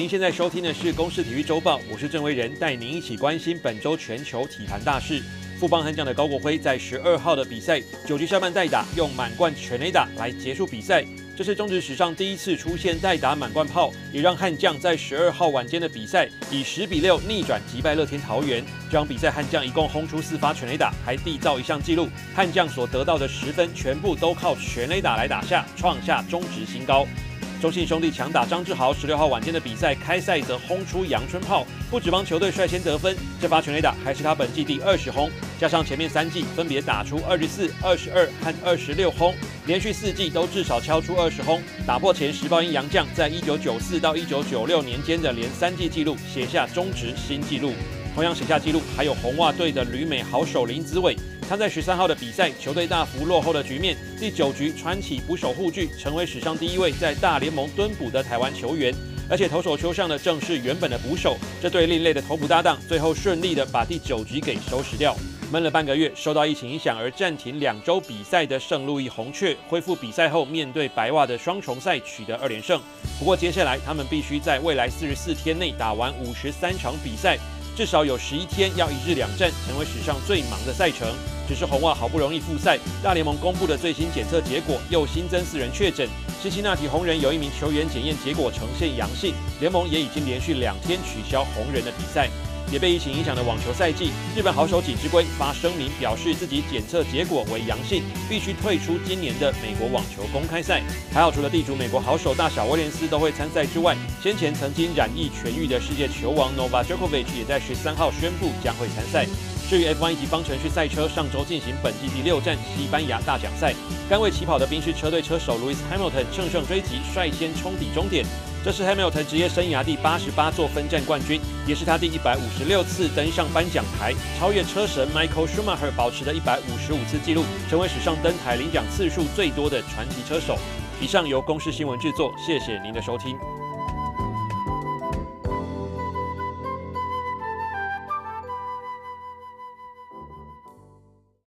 您现在收听的是《公视体育周报》，我是郑威仁，带您一起关心本周全球体坛大事。富邦悍将的高国辉在十二号的比赛九局下半代打，用满贯全垒打来结束比赛。这是中职史上第一次出现代打满贯炮，也让悍将在十二号晚间的比赛以十比六逆转击败乐天桃园。这场比赛悍将一共轰出四发全垒打，还缔造一项纪录，悍将所得到的十分全部都靠全垒打来打下，创下中职新高。中信兄弟强打张志豪，十六号晚间的比赛开赛则轰出阳春炮，不止帮球队率先得分，这发全垒打还是他本季第二十轰，加上前面三季分别打出二十四、二十二和二十六轰，连续四季都至少敲出二十轰，打破前时报鹰洋将在一九九四到一九九六年间的连三季纪录，写下中职新纪录。同样写下纪录还有红袜队的旅美好手林子伟。他在十三号的比赛，球队大幅落后的局面，第九局穿起捕手护具，成为史上第一位在大联盟蹲捕的台湾球员。而且投手丘上的正是原本的捕手，这对另类的投捕搭档，最后顺利的把第九局给收拾掉。闷了半个月，受到疫情影响而暂停两周比赛的圣路易红雀，恢复比赛后面对白袜的双重赛取得二连胜。不过接下来他们必须在未来四十四天内打完五十三场比赛。至少有十一天要一日两战，成为史上最忙的赛程。只是红袜好不容易复赛，大联盟公布的最新检测结果又新增四人确诊。辛辛那提红人有一名球员检验结果呈现阳性，联盟也已经连续两天取消红人的比赛。也被疫情影响的网球赛季，日本好手锦织圭发声明表示自己检测结果为阳性，必须退出今年的美国网球公开赛。还好，除了地主美国好手大小威廉斯都会参赛之外，先前曾经染疫痊愈的世界球王 Nova Djokovic 也在十三号宣布将会参赛。至于 F1 一级方程式赛车，上周进行本季第六站西班牙大奖赛，甘为起跑的宾士车队车手 Lewis Hamilton 乘胜追击，率先冲抵终点。这是 Hamilton 职业生涯第八十八座分站冠军，也是他第一百五十六次登上颁奖台，超越车神 Michael Schumacher 保持的一百五十五次纪录，成为史上登台领奖次数最多的传奇车手。以上由公视新闻制作，谢谢您的收听。